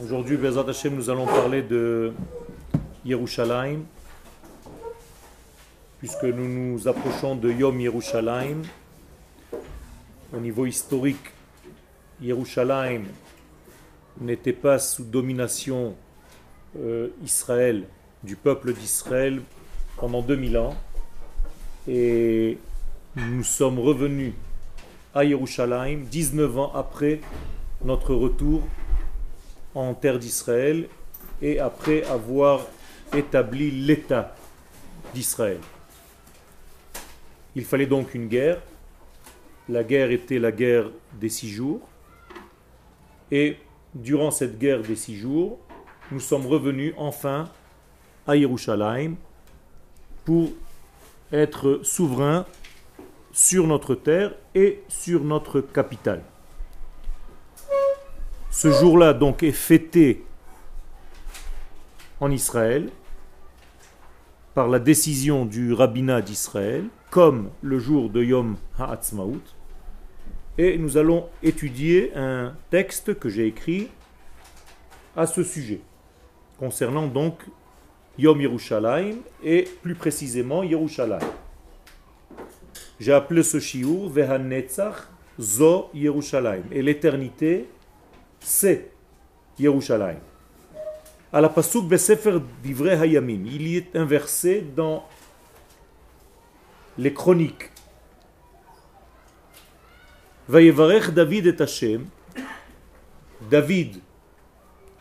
Aujourd'hui, Bezat Hashem, nous allons parler de Yerushalayim, puisque nous nous approchons de Yom Yerushalayim. Au niveau historique, Yerushalayim n'était pas sous domination euh, Israël, du peuple d'Israël, pendant 2000 ans. Et nous sommes revenus à Yerushalayim 19 ans après notre retour en terre d'Israël et après avoir établi l'État d'Israël. Il fallait donc une guerre. La guerre était la guerre des six jours. Et durant cette guerre des six jours, nous sommes revenus enfin à Yerushalayim pour être souverains sur notre terre et sur notre capitale. Ce jour-là donc est fêté en Israël par la décision du rabbinat d'Israël comme le jour de Yom Ha'atzmaut. Et nous allons étudier un texte que j'ai écrit à ce sujet, concernant donc Yom Yerushalayim et plus précisément Yerushalayim. J'ai appelé ce shiur Vehanetzach Zo Yerushalayim. Et l'éternité, c'est Yerushalayim. À la pasuk Besefer Hayamim, il y est inversé dans les chroniques. Vayevarech David et Hashem. David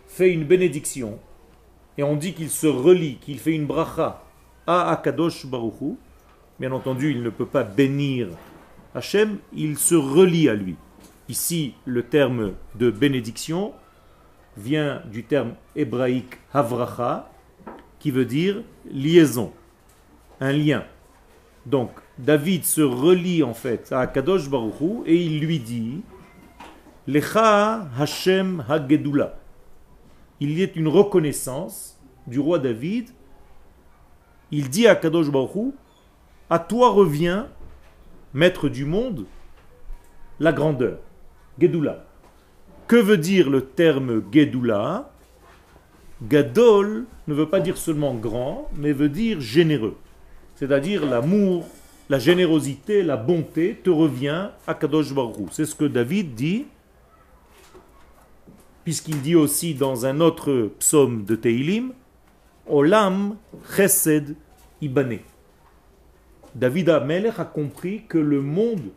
fait une bénédiction et on dit qu'il se relie, qu'il fait une bracha à Akadosh Baruchu. Bien entendu, il ne peut pas bénir Hachem, il se relie à lui. Ici, le terme de bénédiction vient du terme hébraïque havracha, qui veut dire liaison, un lien. Donc, David se relie en fait à Kadosh Baruchu et il lui dit Lecha Hashem Hagedula. Il y a une reconnaissance du roi David. Il dit à Kadosh Baruchu À toi revient, maître du monde, la grandeur. Gedula. Que veut dire le terme Gedula Gadol ne veut pas dire seulement grand, mais veut dire généreux. C'est-à-dire l'amour, la générosité, la bonté te revient à Kadosh Baruch C'est ce que David dit, puisqu'il dit aussi dans un autre psaume de Teilim, Olam Chesed Ibane. David Amelech a compris que le monde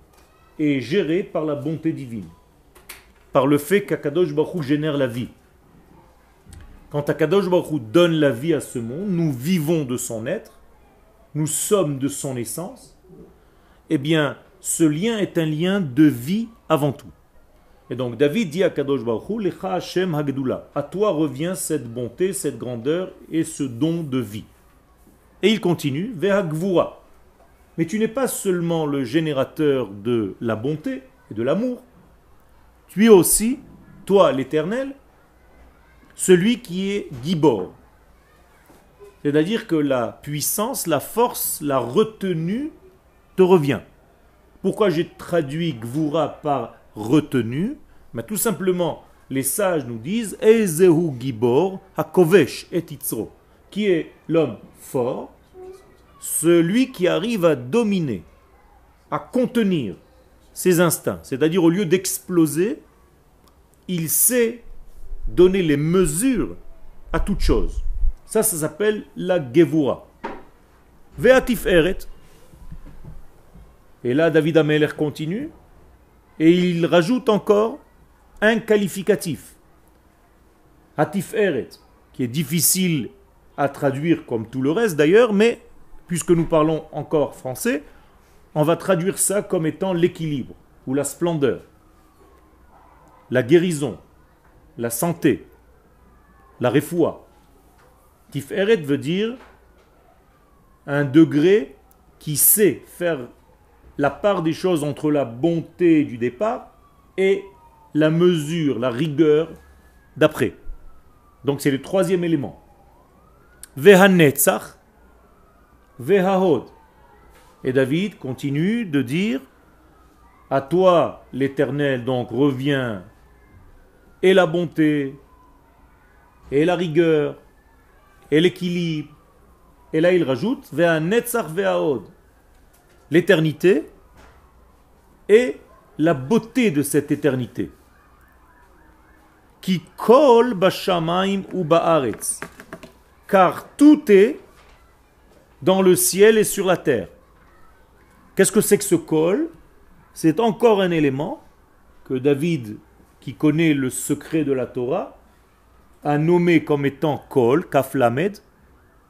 est géré par la bonté divine par le fait qu'Akadosh Baruch génère la vie. Quand Akadosh Baruch donne la vie à ce monde, nous vivons de son être, nous sommes de son essence, eh bien, ce lien est un lien de vie avant tout. Et donc David dit à Kadosh Baruch Lecha Hashem à toi revient cette bonté, cette grandeur et ce don de vie. Et il continue, Vehagvura. Mais tu n'es pas seulement le générateur de la bonté et de l'amour, tu es aussi, toi l'Éternel, celui qui est Gibor. C'est-à-dire que la puissance, la force, la retenue te revient. Pourquoi j'ai traduit Gvura par retenue? Mais Tout simplement, les sages nous disent Ezehu Gibor Hakovesh et qui est l'homme fort, celui qui arrive à dominer, à contenir ses instincts. C'est-à-dire au lieu d'exploser, il sait donner les mesures à toute chose. Ça, ça s'appelle la Gevura. Veatif Eret. Et là, David Ameler continue. Et il rajoute encore un qualificatif. Hatif Eret, qui est difficile à traduire comme tout le reste d'ailleurs, mais puisque nous parlons encore français, on va traduire ça comme étant l'équilibre ou la splendeur, la guérison, la santé, la refoua. Tiferet veut dire un degré qui sait faire la part des choses entre la bonté du départ et la mesure, la rigueur d'après. Donc c'est le troisième élément. Vehanetzach, vehahod. Et David continue de dire, à toi l'Éternel donc revient et la bonté, et la rigueur, et l'équilibre. Et là, il rajoute l'éternité et la beauté de cette éternité. Qui kol bashamaim ou ba'aretz. Car tout est dans le ciel et sur la terre. Qu'est-ce que c'est que ce kol C'est encore un élément que David, qui connaît le secret de la Torah, a nommé comme étant kol, kaflamed,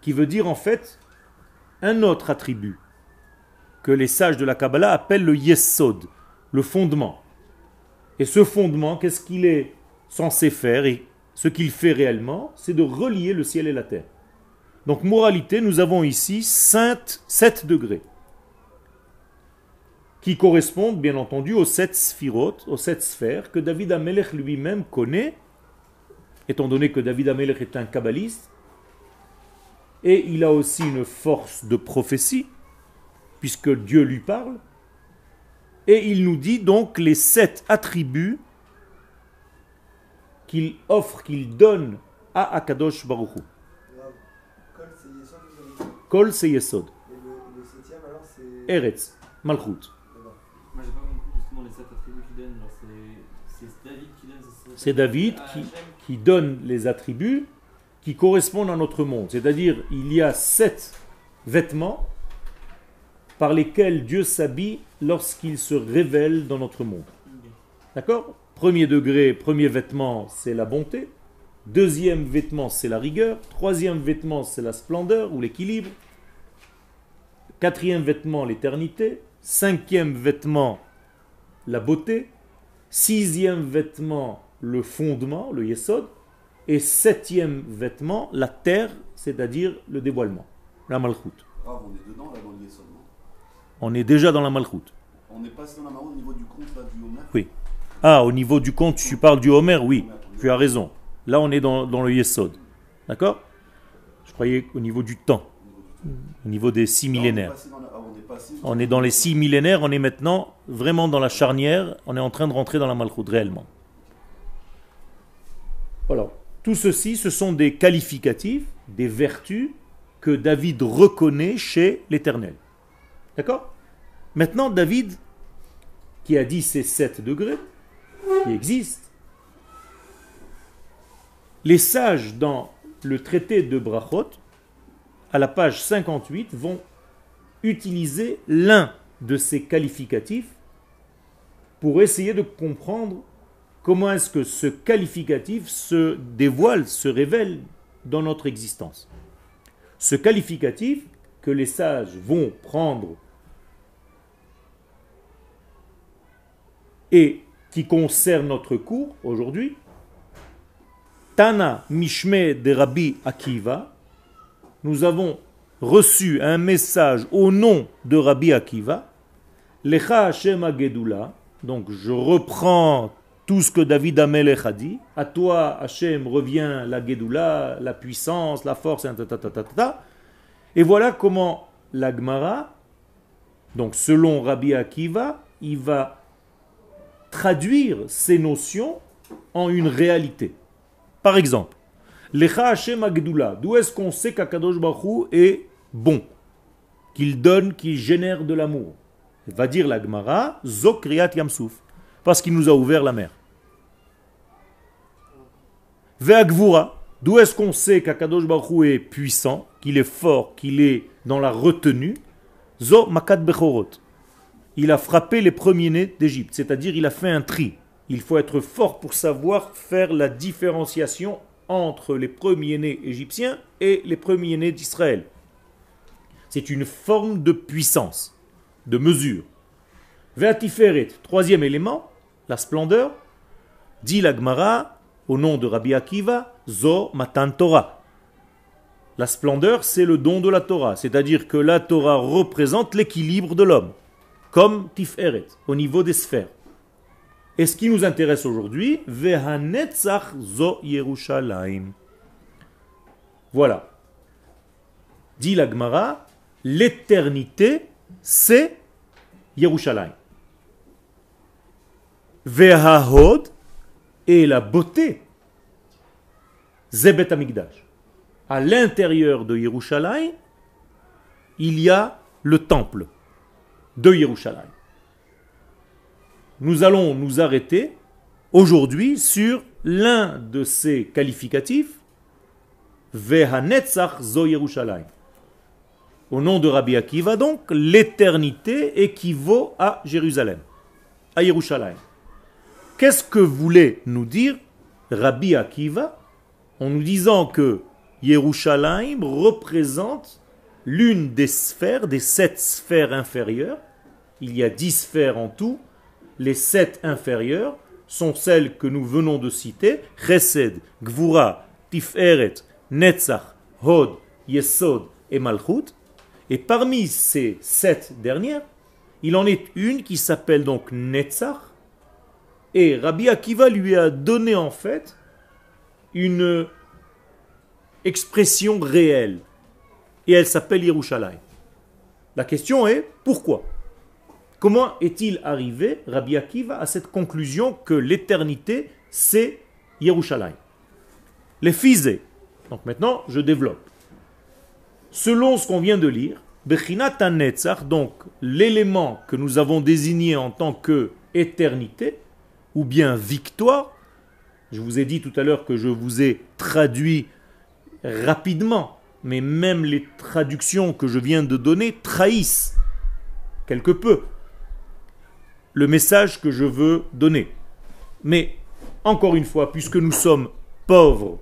qui veut dire en fait un autre attribut que les sages de la Kabbalah appellent le yesod, le fondement. Et ce fondement, qu'est-ce qu'il est censé faire? Et ce qu'il fait réellement, c'est de relier le ciel et la terre. Donc, moralité, nous avons ici 7 degrés qui correspondent bien entendu aux sept sphirotes, aux sept sphères que David Amelech lui-même connaît, étant donné que David Amelech est un kabbaliste, et il a aussi une force de prophétie, puisque Dieu lui parle, et il nous dit donc les sept attributs qu'il offre, qu'il donne à Akadosh Baruch Hu. Kol c'est Yesod. Et le, septième alors c'est Eretz, Malchut. Moi j'ai pas compris justement les sept attributs qu'il donne. C'est David qui donne C'est David qui, qui donne les attributs qui correspondent à notre monde. C'est-à-dire, il y a sept vêtements par lesquels Dieu s'habille lorsqu'il se révèle dans notre monde. D'accord? Premier degré, premier vêtement, c'est la bonté. Deuxième vêtement, c'est la rigueur. Troisième vêtement, c'est la splendeur ou l'équilibre. Quatrième vêtement, l'éternité. Cinquième vêtement, la beauté. Sixième vêtement, le fondement, le yesod. Et septième vêtement, la terre, c'est-à-dire le dévoilement, la malchoute. on est dedans, là, dans le yesod, On est déjà dans la malchoute. On est passé dans la au niveau du compte, là, du Homer? Oui. Ah, au niveau du compte, tu parles du Homer, oui. Tu as raison. Là, on est dans, le Yesod. D'accord? Je croyais au niveau du temps. Au niveau des six millénaires. On est dans les six millénaires, on est maintenant vraiment dans la charnière, on est en train de rentrer dans la Malchoud, réellement. Voilà. Tout ceci, ce sont des qualificatifs, des vertus que David reconnaît chez l'Éternel. D'accord? Maintenant, David, qui a dit ces sept degrés, qui existent, les sages dans le traité de Brachot, à la page 58, vont utiliser l'un de ces qualificatifs pour essayer de comprendre comment est-ce que ce qualificatif se dévoile, se révèle dans notre existence. Ce qualificatif que les sages vont prendre et qui concerne notre cours aujourd'hui, Tana Mishme de Rabbi Akiva, nous avons reçu un message au nom de Rabbi Akiva, Lecha Hashem Agedula, donc je reprends tout ce que David Amelech a dit, à toi Hashem revient la Gedula, la puissance, la force, et voilà comment la Gemara, donc selon Rabbi Akiva, il va traduire ces notions en une réalité. Par exemple, Lecha Hashem Agdula, d'où est-ce qu'on sait qu'Akadosh Baruch est bon, qu'il donne, qu'il génère de l'amour. Va dire la Gemara, Zokriat Yamsouf, parce qu'il nous a ouvert la mer. Ve'agvura, d'où est-ce qu'on sait qu'Akadosh Baruch est puissant, qu'il est fort, qu'il est dans la retenue? Zo Makat Bechorot. Il a frappé les premiers-nés d'Égypte, c'est-à-dire il a fait un tri. Il faut être fort pour savoir faire la différenciation entre les premiers-nés égyptiens et les premiers-nés d'Israël. C'est une forme de puissance, de mesure. Veatiferet, troisième élément, la splendeur, dit la Gemara, au nom de Rabbi Akiva, Zo Matan Torah. La splendeur, c'est le don de la Torah, c'est-à-dire que la Torah représente l'équilibre de l'homme, comme Tiferet, au niveau des sphères. Et ce qui nous intéresse aujourd'hui, Vehanetzach zo Yerushalayim. Voilà. Dit la Gemara, l'éternité, c'est Yerushalayim. Vehahod, et la beauté, Zebet Amigdash. À l'intérieur de Yerushalayim, il y a le temple de Yerushalayim. Nous allons nous arrêter aujourd'hui sur l'un de ces qualificatifs, Vehanetzach Zo Yerushalayim. Au nom de Rabbi Akiva, donc, l'éternité équivaut à Jérusalem, à Yerushalayim. Qu'est-ce que voulait nous dire Rabbi Akiva en nous disant que Yerushalayim représente l'une des sphères, des sept sphères inférieures? Il y a dix sphères en tout. Les sept inférieures sont celles que nous venons de citer Chesed, Gvura, Tiferet, Netzach, Hod, Yesod et Malchut. Et parmi ces sept dernières, il en est une qui s'appelle donc Netzach. Et Rabbi Akiva lui a donné en fait une expression réelle. Et elle s'appelle Yerushalayim. La question est pourquoi? Comment est-il arrivé, Rabbi Akiva, à cette conclusion que l'éternité, c'est Yerushalayim? Les fisés. Donc maintenant, je développe. Selon ce qu'on vient de lire, Bechinat donc l'élément que nous avons désigné en tant que éternité, ou bien victoire, je vous ai dit tout à l'heure que je vous ai traduit rapidement, mais même les traductions que je viens de donner trahissent quelque peu le message que je veux donner. Mais, encore une fois, puisque nous sommes pauvres,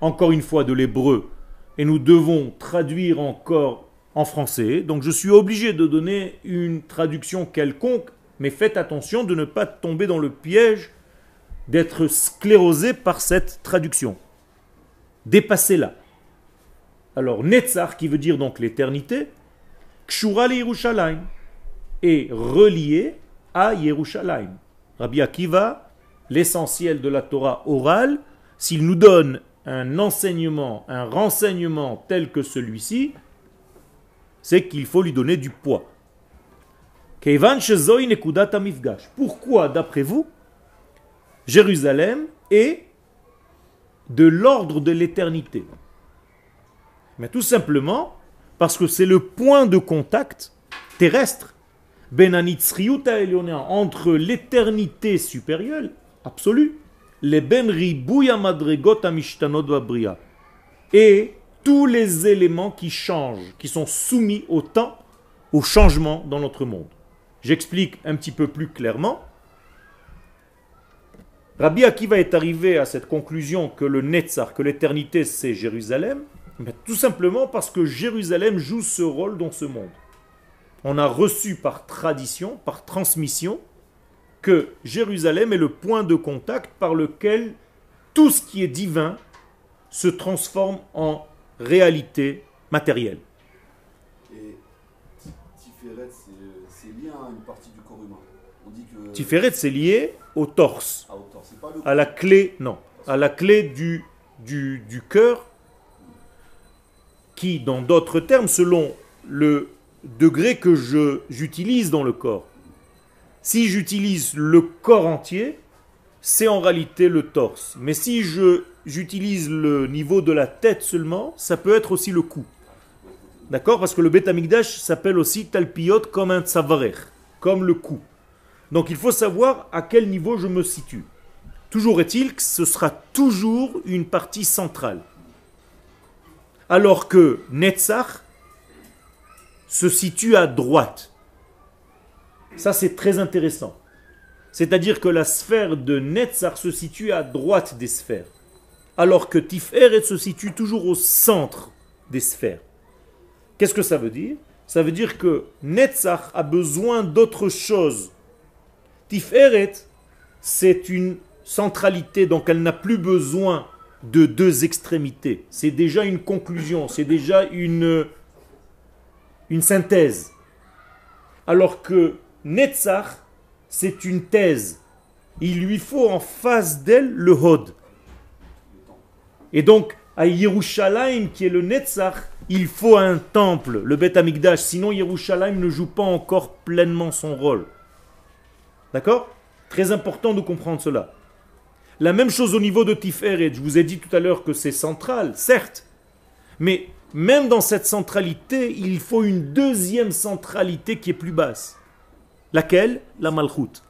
encore une fois de l'hébreu, et nous devons traduire encore en français, donc je suis obligé de donner une traduction quelconque, mais faites attention de ne pas tomber dans le piège d'être sclérosé par cette traduction. Dépassez-la. Alors, Netzach, qui veut dire donc l'éternité, Kshura Yerushalayim, est relié à Yerushalayim. Rabbi Akiva, l'essentiel de la Torah orale, s'il nous donne un enseignement, un renseignement tel que celui-ci, c'est qu'il faut lui donner du poids. Pourquoi, d'après vous, Jérusalem est de l'ordre de l'éternité? Mais tout simplement parce que c'est le point de contact terrestre entre l'éternité supérieure, absolue, les benri et tous les éléments qui changent, qui sont soumis au temps, au changement dans notre monde. J'explique un petit peu plus clairement. Rabbi Akiva est arrivé à cette conclusion que le Netzar, que l'éternité, c'est Jérusalem, mais tout simplement parce que Jérusalem joue ce rôle dans ce monde. On a reçu par tradition, par transmission, que Jérusalem est le point de contact par lequel tout ce qui est divin se transforme en réalité matérielle. Et Tiferet, c'est lié à une partie du corps humain. Tiferet, c'est lié au torse. À la clé, non. À la clé du, du, du cœur, qui, dans d'autres termes, selon le degré que j'utilise dans le corps, si j'utilise le corps entier, c'est en réalité le torse. Mais si j'utilise le niveau de la tête seulement, ça peut être aussi le cou. D'accord? Parce que le bêta s'appelle aussi talpiot comme un tsavarer, comme le cou. Donc il faut savoir à quel niveau je me situe. Toujours est-il que ce sera toujours une partie centrale. Alors que Netzach se situe à droite. Ça c'est très intéressant. C'est-à-dire que la sphère de Netzach se situe à droite des sphères. Alors que Tiferet se situe toujours au centre des sphères. Qu'est-ce que ça veut dire? Ça veut dire que Netzach a besoin d'autre chose Tiferet, c'est une centralité, donc elle n'a plus besoin de deux extrémités. C'est déjà une conclusion, c'est déjà une, une synthèse. Alors que Netzach, c'est une thèse. Il lui faut en face d'elle le Hod. Et donc, à Yerushalayim, qui est le Netzach, il faut un temple, le Bet Amikdash. Sinon, Yerushalayim ne joue pas encore pleinement son rôle. D'accord? Très important de comprendre cela. La même chose au niveau de Tiferet. Je vous ai dit tout à l'heure que c'est central, certes. Mais même dans cette centralité, il faut une deuxième centralité qui est plus basse. Laquelle? La Malchut.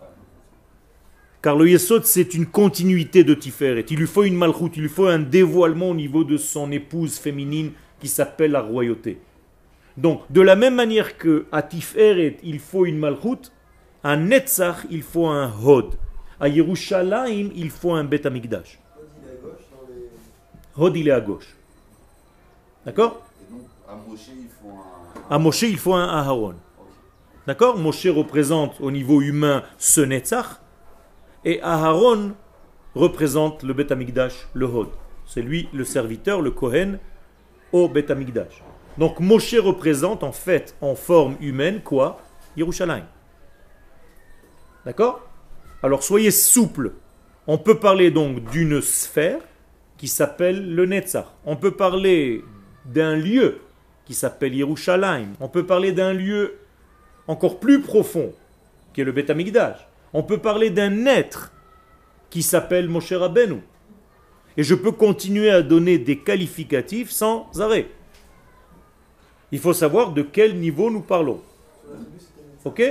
Car le Yesod, c'est une continuité de Tiferet. Il lui faut une Malchut, il lui faut un dévoilement au niveau de son épouse féminine qui s'appelle la royauté. Donc, de la même manière que à Tiferet, il faut une Malchut, à Netzach, il faut un Hod. À Yerushalayim, il faut un Bet Amikdash. Hod, il est à gauche. D'accord à Moshe, il faut un. À Moshe, il faut un Aharon. D'accord Moshe représente au niveau humain ce Netzach, et Aharon représente le Bet Amikdash, le Hod. C'est lui le serviteur, le Kohen, au Bet Amikdash. Donc Moshe représente en fait, en forme humaine, quoi Yerushalayim. D'accord Alors soyez souple. On peut parler donc d'une sphère qui s'appelle le Netzach. On peut parler d'un lieu qui s'appelle Yerushalayim. On peut parler d'un lieu encore plus profond, qui est le Bet. On peut parler d'un être qui s'appelle Moshe Rabbeinu. Et je peux continuer à donner des qualificatifs sans arrêt. Il faut savoir de quel niveau nous parlons. Ok?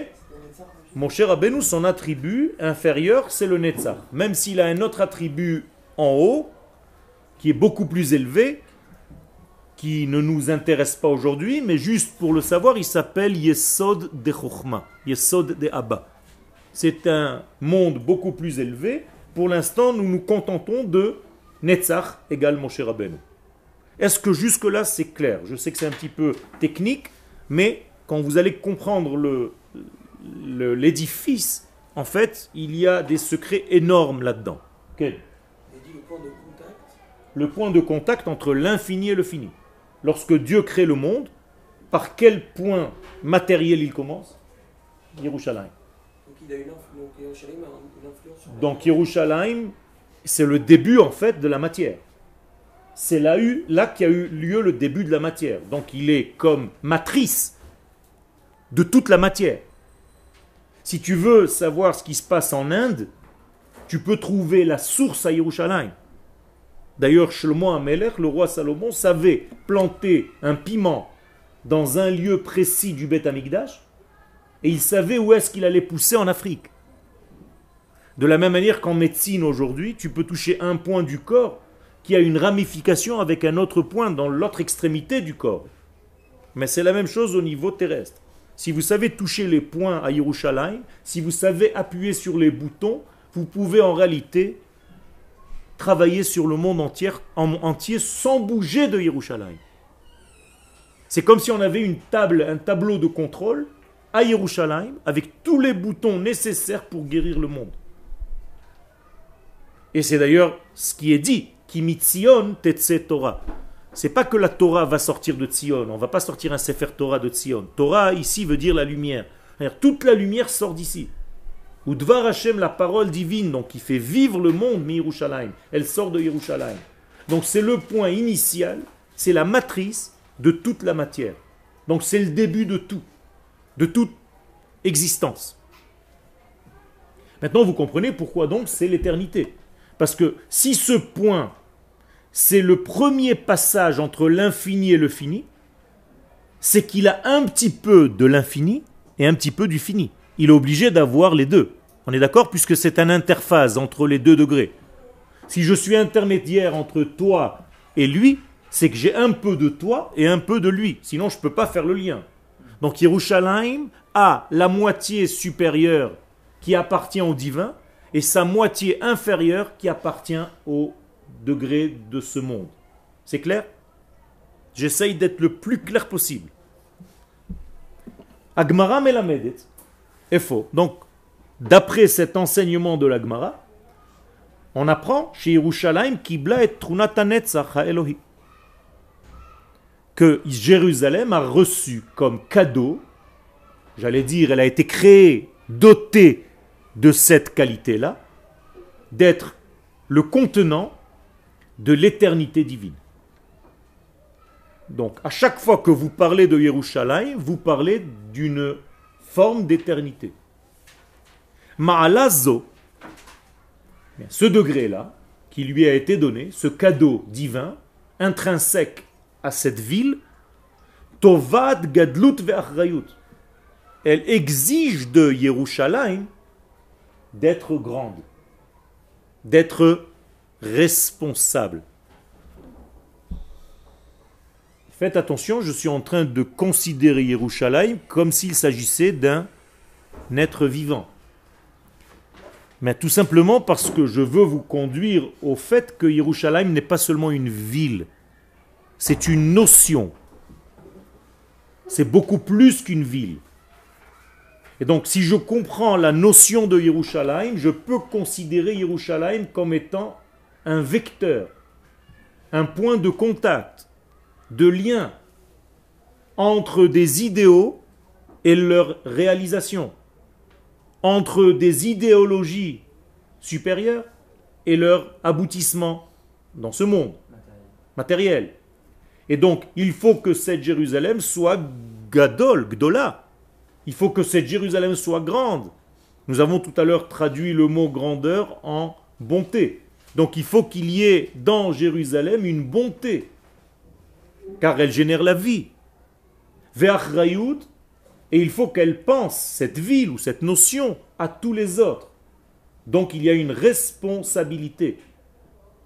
Moshe Rabbeinu, son attribut inférieur, c'est le Netzach. Même s'il a un autre attribut en haut, qui est beaucoup plus élevé, qui ne nous intéresse pas aujourd'hui, mais juste pour le savoir, il s'appelle Yesod de Chochma, Yesod de Abba. C'est un monde beaucoup plus élevé. Pour l'instant, nous nous contentons de Netzach égale Moshe Rabbeinu. Est-ce que jusque-là c'est clair? Je sais que c'est un petit peu technique, mais quand vous allez comprendre le, le- l'édifice, en fait, il y a des secrets énormes là-dedans. Le point de contact entre l'infini et le fini. Lorsque Dieu crée le monde, par quel point matériel il commence? Yerushalayim. Donc Yerushalayim c'est le début en fait de la matière. C'est là, là qu'a eu lieu le début de la matière. Donc il est comme matrice de toute la matière. Si tu veux savoir ce qui se passe en Inde, tu peux trouver la source à Yerushalayim. D'ailleurs, Shlomo Amelech, le roi Salomon, savait planter un piment dans un lieu précis du Beth Amikdash et il savait où est-ce qu'il allait pousser en Afrique. De la même manière qu'en médecine aujourd'hui, tu peux toucher un point du corps qui a une ramification avec un autre point dans l'autre extrémité du corps. Mais c'est la même chose au niveau terrestre. Si vous savez toucher les points à Yerushalayim, si vous savez appuyer sur les boutons, vous pouvez en réalité travailler sur le monde entier, en- entier sans bouger de Yerushalayim. C'est comme si on avait une table, un tableau de contrôle à Yerushalayim avec tous les boutons nécessaires pour guérir le monde. Et c'est d'ailleurs ce qui est dit, Kimitzion tetse Torah. C'est pas que la Torah va sortir de Tzion, on va pas sortir un Sefer Torah de Tzion. Torah ici veut dire la lumière. Toute la lumière sort d'ici. Ou Dvar Hashem, la parole divine, donc qui fait vivre le monde, mi Yerushalayim. Elle sort de Yerushalayim. Donc c'est le point initial, c'est la matrice de toute la matière. Donc c'est le début de tout, de toute existence. Maintenant vous comprenez pourquoi donc c'est l'éternité. Parce que si ce point, c'est le premier passage entre l'infini et le fini, c'est qu'il a un petit peu de l'infini et un petit peu du fini. Il est obligé d'avoir les deux. On est d'accord Puisque c'est un interface entre les deux degrés. Si je suis intermédiaire entre toi et lui, c'est que j'ai un peu de toi et un peu de lui. Sinon, je ne peux pas faire le lien. Donc Yerushalayim a la moitié supérieure qui appartient au divin et sa moitié inférieure qui appartient au degré de ce monde. C'est clair? J'essaye d'être le plus clair possible. Agmara melamedet est faux. Donc, d'après cet enseignement de l'Agmara, on apprend chez Yerushalayim Kibla et Elohi que Jérusalem a reçu comme cadeau, j'allais dire, elle a été créée, dotée de cette qualité-là, d'être le contenant de l'éternité divine. Donc, à chaque fois que vous parlez de Yerushalayim, vous parlez d'une forme d'éternité. Ma'alazo, Ce degré-là, qui lui a été donné, ce cadeau divin, intrinsèque à cette ville, Tovad Gadlut ve'achrayut. Elle exige de Yerushalayim d'être grande, d'être responsable. Faites attention, je suis en train de considérer Yerushalayim comme s'il s'agissait d'un être vivant. Mais tout simplement parce que je veux vous conduire au fait que Yerushalayim n'est pas seulement une ville, c'est une notion. C'est beaucoup plus qu'une ville. Et donc, si je comprends la notion de Yerushalayim, je peux considérer Yerushalayim comme étant un vecteur, un point de contact, de lien entre des idéaux et leur réalisation, entre des idéologies supérieures et leur aboutissement dans ce monde matériel. Et donc, il faut que cette Jérusalem soit gadol, gdola. Il faut que cette Jérusalem soit grande. Nous avons tout à l'heure traduit le mot grandeur en bonté. Donc il faut qu'il y ait dans Jérusalem une bonté, car elle génère la vie. Et il faut qu'elle pense, cette ville ou cette notion, à tous les autres. Donc il y a une responsabilité.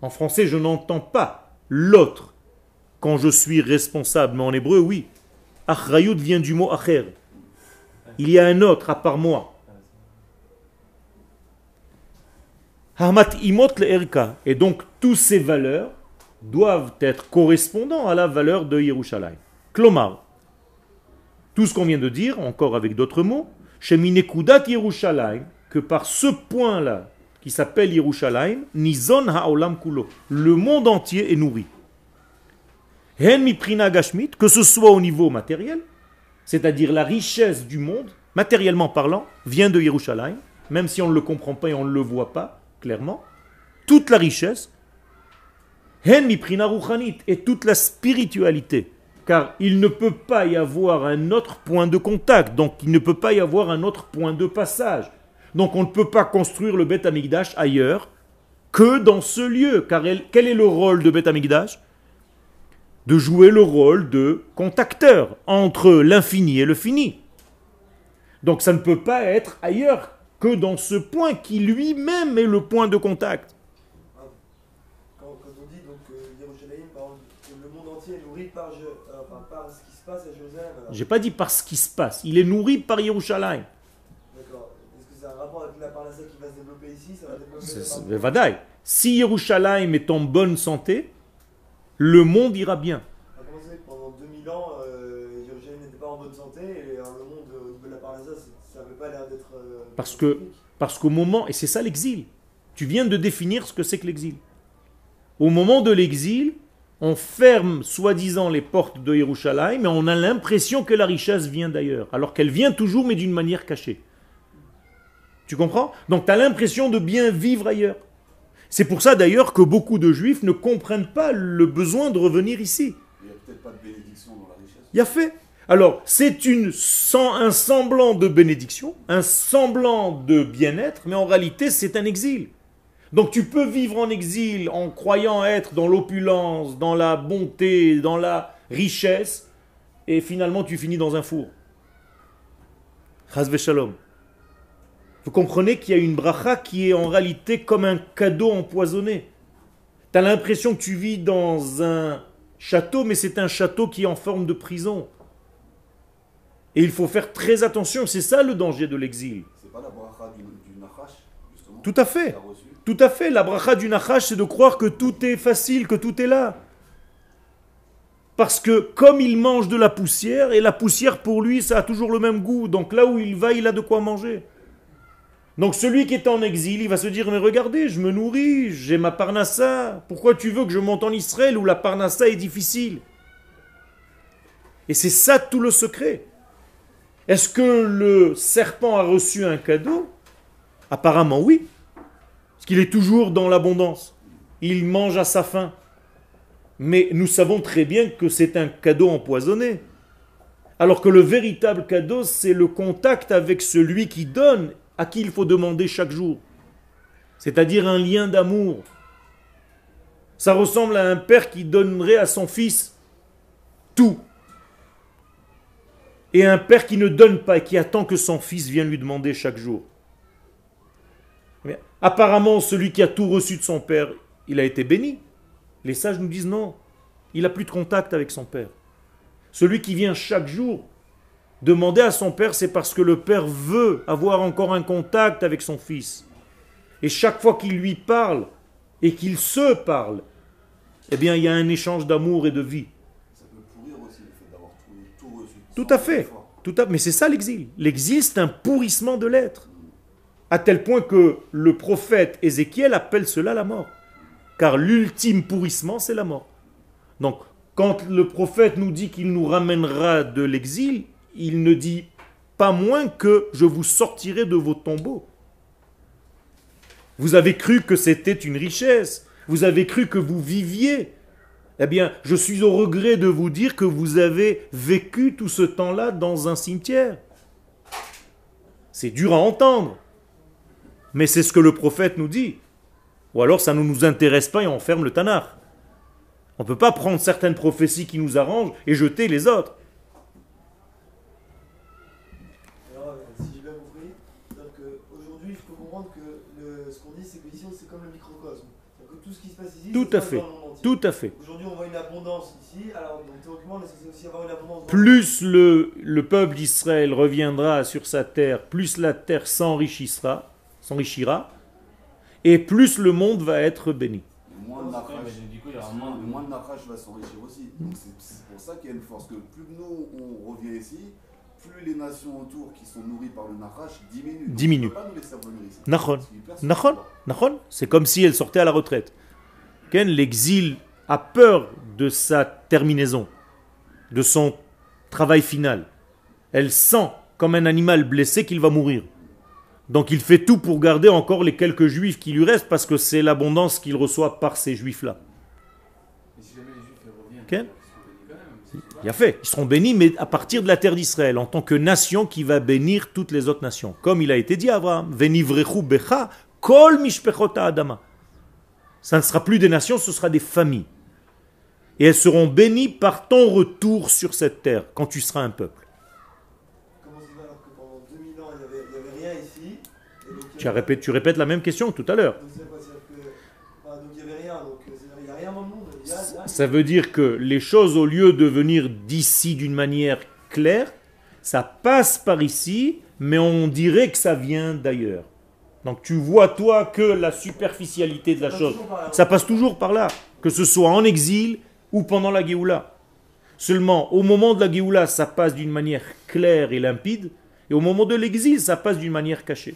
En français, je n'entends pas l'autre quand je suis responsable, mais en hébreu, oui. Achrayut vient du mot acher. Il y a un autre à part moi. Hamat imot le erka. Et donc, toutes ces valeurs doivent être correspondants à la valeur de Yerushalayim. Klomar. Tout ce qu'on vient de dire, encore avec d'autres mots, Sheminekudat Yerushalayim, que par ce point-là, qui s'appelle Yerushalayim, Nizon Haolam Kulo, le monde entier est nourri. Hen miprina gashmit, que ce soit au niveau matériel, c'est-à-dire la richesse du monde, matériellement parlant, vient de Yerushalayim, même si on ne le comprend pas et on ne le voit pas clairement, toute la richesse, et toute la spiritualité, car il ne peut pas y avoir un autre point de contact, donc il ne peut pas y avoir un autre point de passage. Donc on ne peut pas construire le Beth Amikdash ailleurs que dans ce lieu, car quel est le rôle de Beth Amikdash de jouer le rôle de contacteur entre l'infini et le fini. Donc ça ne peut pas être ailleurs que dans ce point qui lui-même est le point de contact. Quand, quand on dit donc euh, Yerushalayim, par exemple, que le monde entier est nourri par, Je- euh, enfin, par ce qui se passe à Jérusalem. alors. J'ai pas dit par ce qui se passe. Il est nourri par Yerushalayim. D'accord. Est-ce que c'est un rapport avec la parnassa qui va se développer ici Ça va développer Vadaï. Si Yerushalayim est en bonne santé, le monde ira bien. Pendant 2000 ans, euh, Jérusalem n'était pas en bonne santé et euh, le monde euh, au niveau de la parnassa, ça n'avait pas l'air d'être. euh, Parce que-. Parce qu'au moment, et c'est ça l'exil, tu viens de définir ce que c'est que l'exil. Au moment de l'exil, on ferme soi-disant les portes de Yerushalayim, mais on a l'impression que la richesse vient d'ailleurs, alors qu'elle vient toujours, mais d'une manière cachée. Tu comprends? Donc tu as l'impression de bien vivre ailleurs. C'est pour ça d'ailleurs que beaucoup de juifs ne comprennent pas le besoin de revenir ici. Il n'y a peut-être pas de bénédiction dans la richesse. Il y a fait. Alors, c'est une, un semblant de bénédiction, un semblant de bien-être, mais en réalité, c'est un exil. Donc, tu peux vivre en exil en croyant être dans l'opulence, dans la bonté, dans la richesse, et finalement, tu finis dans un four. Chazve shalom. Vous comprenez qu'il y a une bracha qui est en réalité comme un cadeau empoisonné. Tu as l'impression que tu vis dans un château, mais c'est un château qui est en forme de prison. Et il faut faire très attention, c'est ça le danger de l'exil. C'est pas la bracha du, justement Tout à fait. reçu Tout à fait, la bracha du Nachash, c'est de croire que tout est facile, que tout est là. Parce que comme il mange de la poussière, et la poussière pour lui, ça a toujours le même goût, donc là où il va, il a de quoi manger. Donc celui qui est en exil, il va se dire, mais regardez, je me nourris, j'ai ma parnassa, pourquoi tu veux que je monte en Israël où la parnassa est difficile? Et c'est ça tout le secret. Est-ce que le serpent a reçu un cadeau? Apparemment oui. Qu'il est toujours dans l'abondance. Il mange à sa faim. Mais nous savons très bien que c'est un cadeau empoisonné. Alors que le véritable cadeau, c'est le contact avec celui qui donne, à qui il faut demander chaque jour. c'est-à-dire un lien d'amour. Ça ressemble à un père qui donnerait à son fils tout. Et un père qui ne donne pas et qui attend que son fils vienne lui demander chaque jour. Apparemment, celui qui a tout reçu de son père, il a été béni. Les sages nous disent non, il n'a plus de contact avec son père. Celui qui vient chaque jour demander à son père, c'est parce que le père veut avoir encore un contact avec son fils. Et chaque fois qu'il lui parle et qu'il se parle, eh bien, il y a un échange d'amour et de vie. Ça peut pourrir aussi le fait d'avoir tout, reçu. Tout à fait. Tout à, mais c'est ça l'exil. L'exil, c'est un pourrissement de l'être. À tel point que le prophète Ézéchiel appelle cela la mort. Car l'ultime pourrissement, c'est la mort. Donc, quand le prophète nous dit qu'il nous ramènera de l'exil, il ne dit pas moins que je vous sortirai de vos tombeaux. Vous avez cru que c'était une richesse. Vous avez cru que vous viviez. Eh bien, je suis au regret de vous dire que vous avez vécu tout ce temps-là dans un cimetière. C'est dur à entendre. Mais c'est ce que le prophète nous dit. Ou alors ça ne nous intéresse pas et on ferme le Tanakh. On ne peut pas prendre certaines prophéties qui nous arrangent et jeter les autres. Alors, euh, si j'ai bien compris, aujourd'hui, je peux comprendre que le- ce qu'on dit, c'est que ici, c'est comme le microcosme. Que tout ce qui se passe ici, Tout à fait. Tout à fait. Aujourd'hui, on voit une abondance ici, alors donc, théoriquement, on est aussi avoir une abondance. Plus le, le peuple d'Israël reviendra sur sa terre, plus la terre s'enrichira, s'enrichira, et plus le monde va être béni. Moins de Nachash, va s'enrichir aussi. C'est pour ça qu'il y a une force que plus nous on revient ici, plus les nations autour qui sont nourries par le Nachash diminuent. Diminuent. on peut pas nous laisser revenir ici. Nachon. Nachon, C'est comme si elle sortait à la retraite. Ken, L'exil a peur de sa terminaison, de son travail final. Elle sent, comme un animal blessé, qu'il va mourir. Donc il fait tout pour garder encore les quelques juifs qui lui restent, parce que c'est l'abondance qu'il reçoit par ces juifs-là. Mais si jamais les juifs ils reviennent, Ok. ils seront bénis quand même. c'est pas- Il a fait. Ils seront bénis, mais à partir de la terre d'Israël, en tant que nation qui va bénir toutes les autres nations. Comme il a été dit à Abraham, Venivrechu becha, kol mishpechot adama. Ça ne sera plus des nations, ce sera des familles. Et elles seront bénies par ton retour sur cette terre, quand tu seras un peuple. Comment ça se fait alors que pendant 2000 ans, il n'y avait, il y avait rien ici et donc, il y Tu, as répètes la même question que tout à l'heure. Donc euh, Ça veut dire que les choses, au lieu de venir d'ici d'une manière claire, ça passe par ici, mais on dirait que ça vient d'ailleurs. Donc tu vois toi que la superficialité de la Ça chose. Ça passe toujours par là, que ce soit en exil ou pendant la Géoula. Seulement, au moment de la Géoula, ça passe d'une manière claire et limpide, et au moment de l'exil, ça passe d'une manière cachée.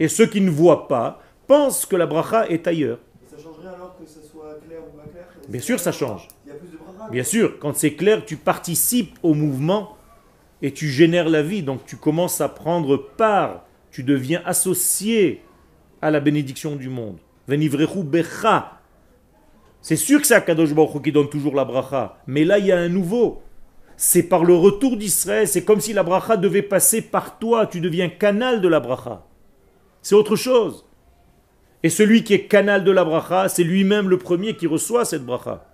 Et ceux qui ne voient pas pensent que la bracha est ailleurs. Et ça change rien alors que ça soit clair ou pas clair? Bien sûr, ça change. Il y a plus de bras. Bien sûr, quand c'est clair, tu participes au mouvement et tu génères la vie. Donc tu commences à prendre part, tu deviens associé à la bénédiction du monde. Venivrechu becha. C'est sûr que c'est Akadosh Baruch qui donne toujours la bracha, mais là il y a un nouveau. C'est par le retour d'Israël, c'est comme si la bracha devait passer par toi, tu deviens canal de la bracha. C'est autre chose. Et celui qui est canal de la bracha, c'est lui-même le premier qui reçoit cette bracha.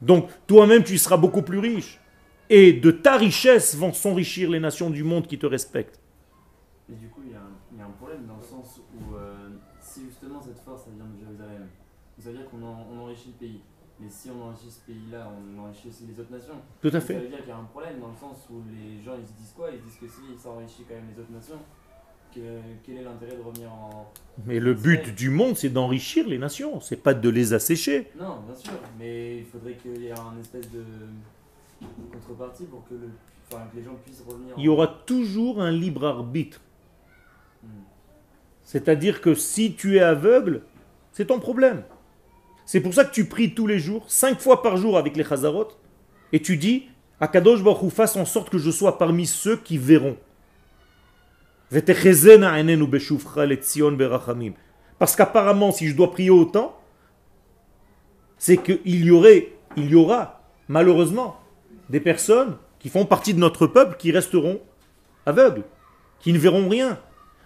Donc toi-même, tu seras beaucoup plus riche. Et de ta richesse vont s'enrichir les nations du monde qui te respectent. Et du coup, il y, a un- il y a un problème dans le sens où euh, si justement cette force elle vient de Jérusalem, ça veut dire qu'on en- on enrichit le pays. Mais si on enrichit ce pays-là, on enrichit aussi les autres nations. Tout à Donc, Ça fait. veut dire qu'il y a un problème dans le sens où les gens ils se disent quoi? Ils se disent que si ça enrichit quand même les autres nations, quel est l'intérêt de revenir en. Mais le but du monde, c'est d'enrichir les nations, c'est pas de les assécher. Non, bien sûr, mais il faudrait qu'il y ait un espèce de contrepartie pour que, le, enfin, que les gens puissent revenir. Il y aura toujours un libre arbitre. Hmm. C'est-à-dire que si tu es aveugle, c'est ton problème. C'est pour ça que tu pries tous les jours, cinq fois par jour avec les Chazarot, et tu dis, Akadosh Baruch fasse en sorte que je sois parmi ceux qui verront. Parce qu'apparemment, si je dois prier autant, c'est qu'il y aurait, il y aura, malheureusement, des personnes qui font partie de notre peuple qui resteront aveugles, qui ne verront rien.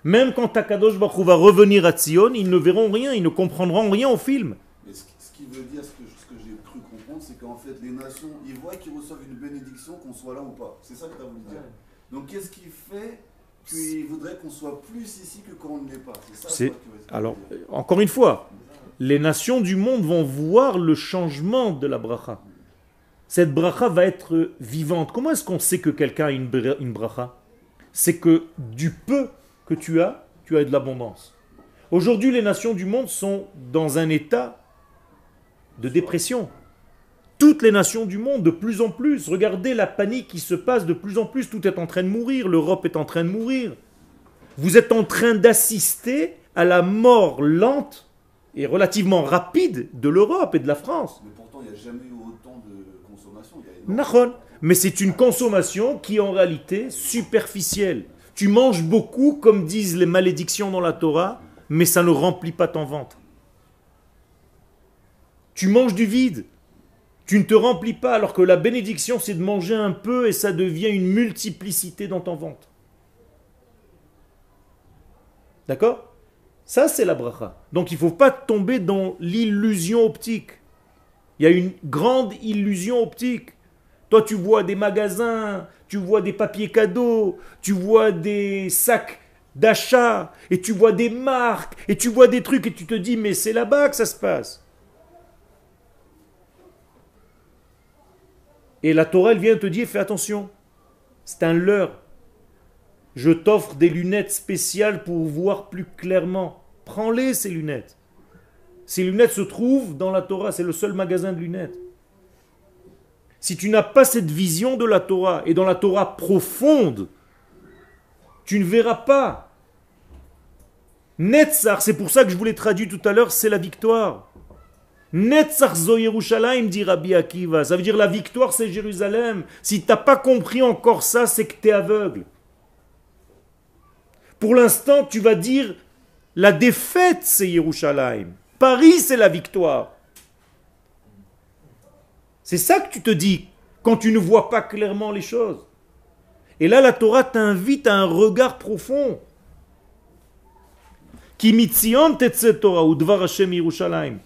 Même quand Akadosh Baruch Hu va revenir à Tzion, ils ne verront rien, ils ne comprendront rien au film. Mais ce, qui- veut dire, ce que, ce que j'ai cru comprendre, c'est qu'en fait, les nations, ils voient qu'ils reçoivent une bénédiction, qu'on soit là ou pas. C'est ça que tu as voulu dire. Donc, qu'est-ce qui fait voudraient qu'on soit plus ici que quand on ne l'est pas C'est ça Alors, euh, encore une fois, les nations du monde vont voir le changement de la bracha. Cette bracha va être vivante. Comment est-ce qu'on sait que quelqu'un a une bracha? C'est que du peu que tu as, tu as de l'abondance. Aujourd'hui, les nations du monde sont dans un état de dépression. Toutes les nations du monde, de plus en plus. Regardez la panique qui se passe de plus en plus. Tout est en train de mourir. L'Europe est en train de mourir. Vous êtes en train d'assister à la mort lente et relativement rapide de l'Europe et de la France. Mais pourtant, il n'y a jamais eu autant de consommation. Il y a énormément- Nahon. Mais c'est une consommation qui est en réalité superficielle. Tu manges beaucoup, comme disent les malédictions dans la Torah, mais ça ne remplit pas ton ventre. Tu manges du vide. Tu ne te remplis pas, alors que la bénédiction, c'est de manger un peu et ça devient une multiplicité dans ton ventre. D'accord? Ça, c'est la bracha. Donc, il ne faut pas tomber dans l'illusion optique. Il y a une grande illusion optique. Toi, tu vois des magasins, tu vois des papiers cadeaux, tu vois des sacs d'achat, et tu vois des marques, et tu vois des trucs, et tu te dis, mais c'est là-bas que ça se passe. Et la Torah, elle vient te dire, fais attention, c'est un leurre. Je t'offre des lunettes spéciales pour voir plus clairement. Prends-les, ces lunettes. Ces lunettes se trouvent dans la Torah, c'est le seul magasin de lunettes. Si tu n'as pas cette vision de la Torah et dans la Torah profonde, tu ne verras pas. Netzach, c'est pour ça que je vous l'ai traduit tout à l'heure, c'est la victoire. Netzach zo Yerushalayim, dit Rabbi Akiva. Ça veut dire la victoire, c'est Jérusalem. Si tu n'as pas compris encore ça, c'est que tu es aveugle. Pour l'instant, tu vas dire la défaite, c'est Yerushalayim. Paris, c'est la victoire. C'est ça que tu te dis quand tu ne vois pas clairement les choses. Et là, la Torah t'invite à un regard profond. Ki mitzion Torah ou dvar Hashem Yerushalayim.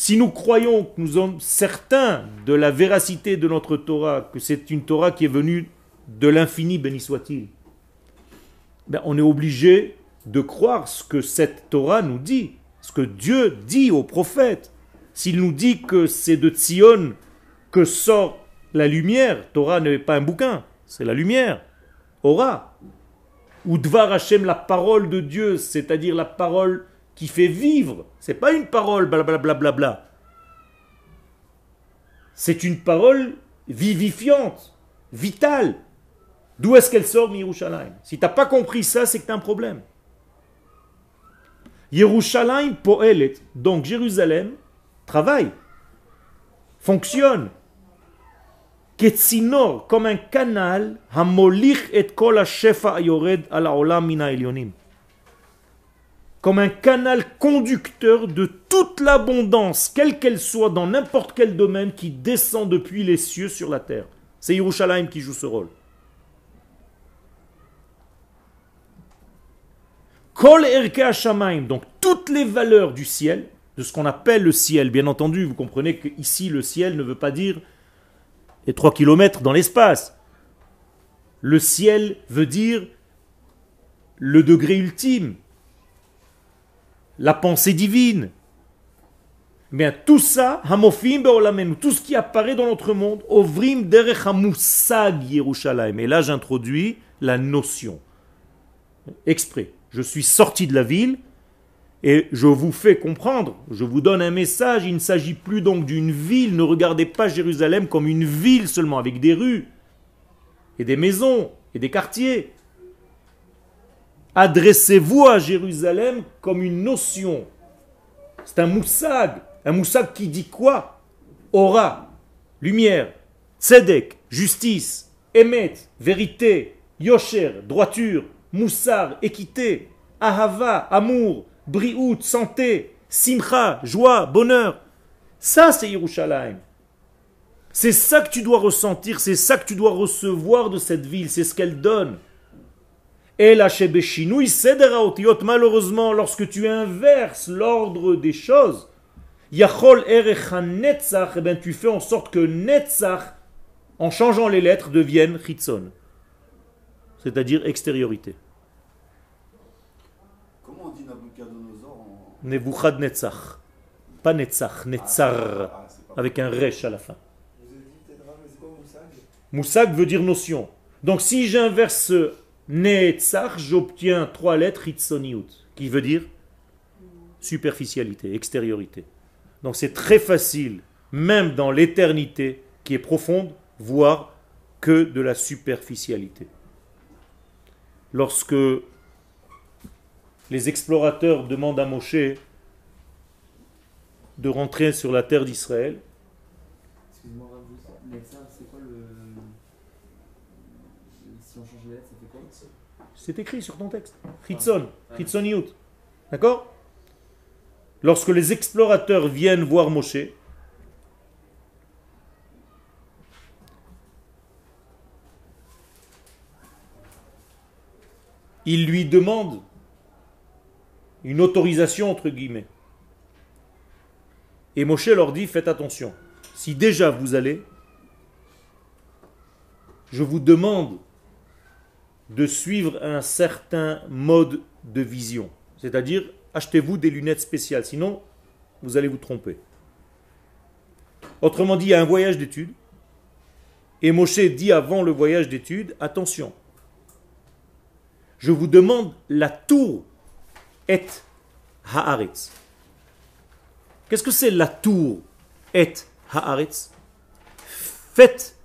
Si nous croyons que nous sommes certains de la véracité de notre Torah, que c'est une Torah qui est venue de l'infini, béni soit-il, ben, on est obligé de croire ce que cette Torah nous dit, ce que Dieu dit aux prophètes. S'il nous dit que c'est de Tzion que sort la lumière, Torah n'est pas un bouquin, c'est la lumière, Ora. Ou Dvar Hashem, la parole de Dieu, c'est-à-dire la parole qui fait vivre. C'est pas une parole blablabla. Bla, bla. C'est une parole vivifiante, vitale. D'où est-ce qu'elle sort, Yerushalayim Si tu n'as pas compris ça, c'est que tu as un problème. Yerushalayim poelet, donc Jérusalem, travaille, fonctionne. Ketsinor, comme un canal, hamolich et kol ha-shefa ayored al haolam min ha'elyonim. Comme un canal conducteur de toute l'abondance, quelle qu'elle soit, dans n'importe quel domaine, qui descend depuis les cieux sur la terre. C'est Yerushalayim qui joue ce rôle. Kol erke hashamayim, donc toutes les valeurs du ciel, de ce qu'on appelle le ciel, bien entendu, vous comprenez que ici le ciel ne veut pas dire les 3 kilomètres dans l'espace. Le ciel veut dire le degré ultime, la pensée divine. Bien, tout ça, hamofim be'olamenu, tout ce qui apparaît dans notre monde, ovrim derech hamusag Yerushalayim. Et là, j'introduis la notion. Exprès. Je suis sorti de la ville et je vous fais comprendre, je vous donne un message, il ne s'agit plus donc d'une ville, ne regardez pas Jérusalem comme une ville seulement, avec des rues, et des maisons, et des quartiers. Adressez-vous à Jérusalem comme une notion. C'est un moussag, un moussag qui dit quoi? Aura, lumière, tzedek, justice, emet, vérité, yosher, droiture, moussar, équité, ahava, amour, briout, santé, simcha, joie, bonheur. Ça, c'est Yerushalayim. C'est ça que tu dois ressentir, c'est ça que tu dois recevoir de cette ville, c'est ce qu'elle donne. Et la shebeshinui sedera otiyot, malheureusement, lorsque tu inverses l'ordre des choses, yachol erecha netzach, eh ben, tu fais en sorte que netzach, en changeant les lettres, devienne chitzon, c'est-à-dire extériorité. Comment on dit Nabucodonosor en. Nebuchad netzach, pas netzach, netzar, Ah, pas avec un resh à la fin. Moussag? Veut dire notion. Donc si j'inverse Netzach, j'obtiens trois lettres Hitzoniut, qui veut dire superficialité, extériorité. Donc c'est très facile, même dans l'éternité qui est profonde, voir que de la superficialité. Lorsque les explorateurs demandent à Moshe de rentrer sur la terre d'Israël, Excuse-moi, c'est quoi le. C'est écrit sur ton texte. Chitzon, Chitzoniut. D'accord? Lorsque les explorateurs viennent voir Moshe, ils lui demandent une autorisation entre guillemets. Et Moshe leur dit faites attention. Si déjà vous allez, je vous demande de suivre un certain mode de vision. C'est-à-dire, achetez-vous des lunettes spéciales, sinon vous allez vous tromper. Autrement dit, il y a un voyage d'études. Et Moshe dit avant le voyage d'études, attention, je vous demande la tour et haaretz. Qu'est-ce que c'est la tour et haaretz? Faites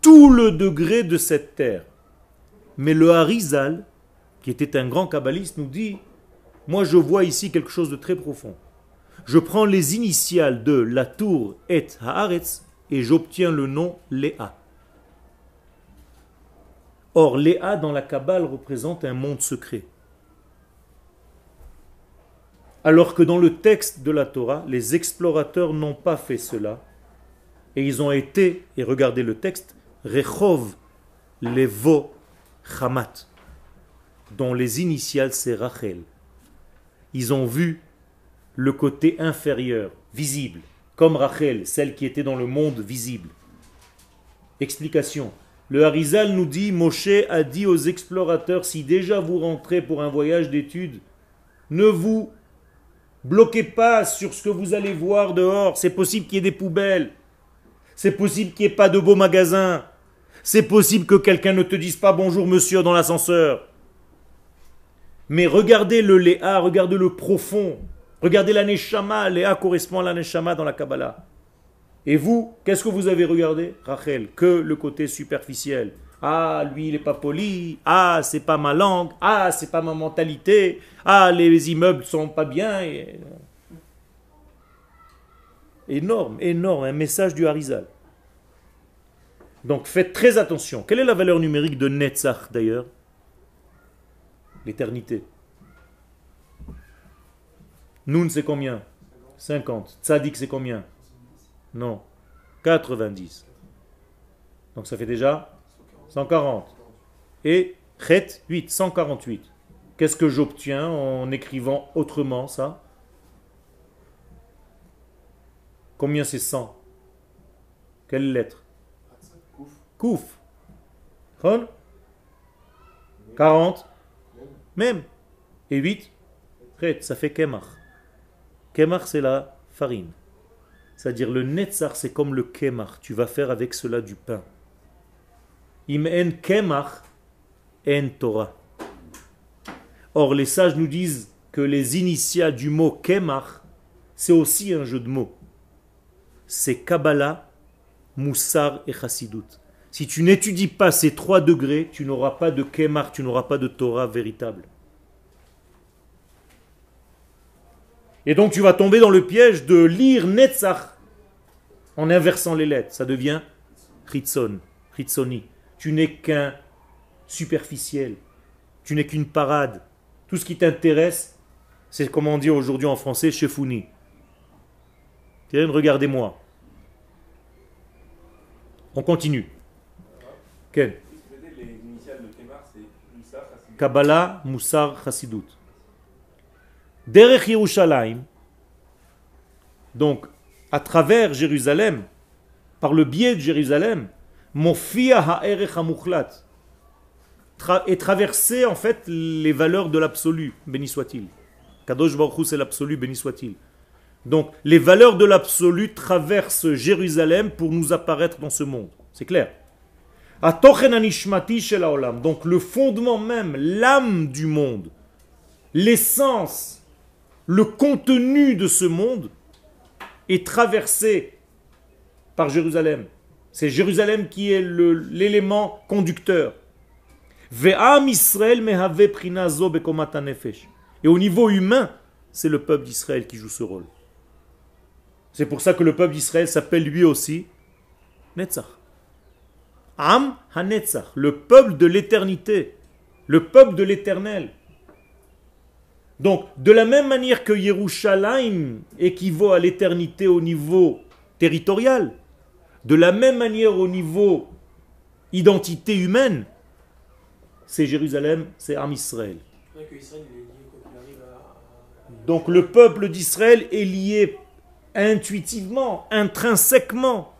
tout le degré de cette terre. Mais le Harizal, qui était un grand kabbaliste, nous dit Moi, je vois ici quelque chose de très profond. Je prends les initiales de la tour et Haaretz et j'obtiens le nom Léa. Or, Léa dans la Kabbale représente un monde secret. Alors que dans le texte de la Torah, les explorateurs n'ont pas fait cela. Et ils ont été, et regardez le texte, Rechov Levo Hamat, dont les initiales c'est Rachel. Ils ont vu le côté inférieur, visible, comme Rachel, celle qui était dans le monde visible. Explication. Le Harizal nous dit, Moshe a dit aux explorateurs, si déjà vous rentrez pour un voyage d'études, ne vous bloquez pas sur ce que vous allez voir dehors. C'est possible qu'il y ait des poubelles. C'est possible qu'il n'y ait pas de beaux magasins. C'est possible que quelqu'un ne te dise pas bonjour monsieur dans l'ascenseur. Mais regardez le Léa, regardez le profond. Regardez la Neshama. Léa correspond à la Neshama dans la Kabbalah. Et vous, qu'est-ce que vous avez regardé, Rachel? Que le côté superficiel. Ah, lui, il n'est pas poli. Ah, c'est pas ma langue. Ah, c'est pas ma mentalité. Ah, les immeubles sont pas bien. Et- Énorme, énorme, un message du Harizal. Donc faites très attention. Quelle est la valeur numérique de Netzach d'ailleurs? L'éternité. Nun c'est combien? 50. Tzadik c'est combien? Non. 90. Donc ça fait déjà 140. Et Chet 8, 148. Qu'est-ce que j'obtiens en écrivant autrement ça? Combien c'est 100 Quelle lettre? Kouf. Chon 40. Même. Et 8 Chet, ça fait Kemach. Kemach, c'est la farine. C'est-à-dire le netzar, c'est comme le kemach. Tu vas faire avec cela du pain. Im en kemach, en Torah. Or, les sages nous disent que les initiales du mot kemach, c'est aussi un jeu de mots. C'est Kabbalah, Moussar et Chassidut. Si tu n'étudies pas ces trois degrés, tu n'auras pas de kemach, tu n'auras pas de Torah véritable. Et donc tu vas tomber dans le piège de lire Netzach en inversant les lettres. Ça devient Chitzon, Chitzoni. Tu n'es qu'un superficiel. Tu n'es qu'une parade. Tout ce qui t'intéresse, c'est comme on dit aujourd'hui en français, chefouni. Regardez-moi. On continue. C'est Kabbalah, Moussar, Chassidut. Derech Yerushalayim, donc à travers Jérusalem, par le biais de Jérusalem, Mofia Ha'erech HaMuchlat, tra- est traversé en fait les valeurs de l'absolu, béni soit-il. Kadosh Baruch c'est l'absolu, béni soit-il. Donc les valeurs de l'absolu traversent Jérusalem pour nous apparaître dans ce monde. C'est clair? Atochen anishmati shel haolam. Donc le fondement même, l'âme du monde, l'essence, le contenu de ce monde est traversé par Jérusalem. C'est Jérusalem qui est l'élément conducteur. Et au niveau humain, c'est le peuple d'Israël qui joue ce rôle. C'est pour ça que le peuple d'Israël s'appelle lui aussi Netzach. Am Hanetzach, le peuple de l'éternité, le peuple de l'éternel. Donc, de la même manière que Yerushalayim équivaut à l'éternité au niveau territorial, de la même manière au niveau identité humaine, c'est Jérusalem, c'est Am Israël. Donc le peuple d'Israël est lié intuitivement, intrinsèquement,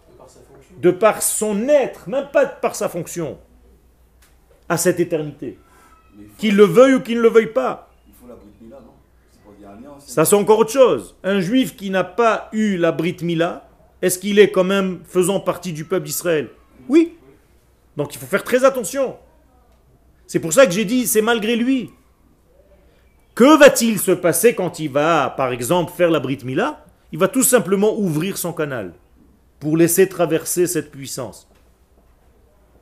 de par son être, même pas par sa fonction, à cette éternité. Qu'il le veuille ou qu'il ne le veuille pas. il faut la Brit Mila, non? Pour un lien. Ça c'est encore autre chose. Un juif qui n'a pas eu la Brit Mila, est-ce qu'il est quand même faisant partie du peuple d'Israël? Oui. Donc il faut faire très attention. C'est pour ça que j'ai dit c'est malgré lui. Que va-t-il se passer quand il va, par exemple, faire la Brit Mila? Il va tout simplement ouvrir son canal pour laisser traverser cette puissance.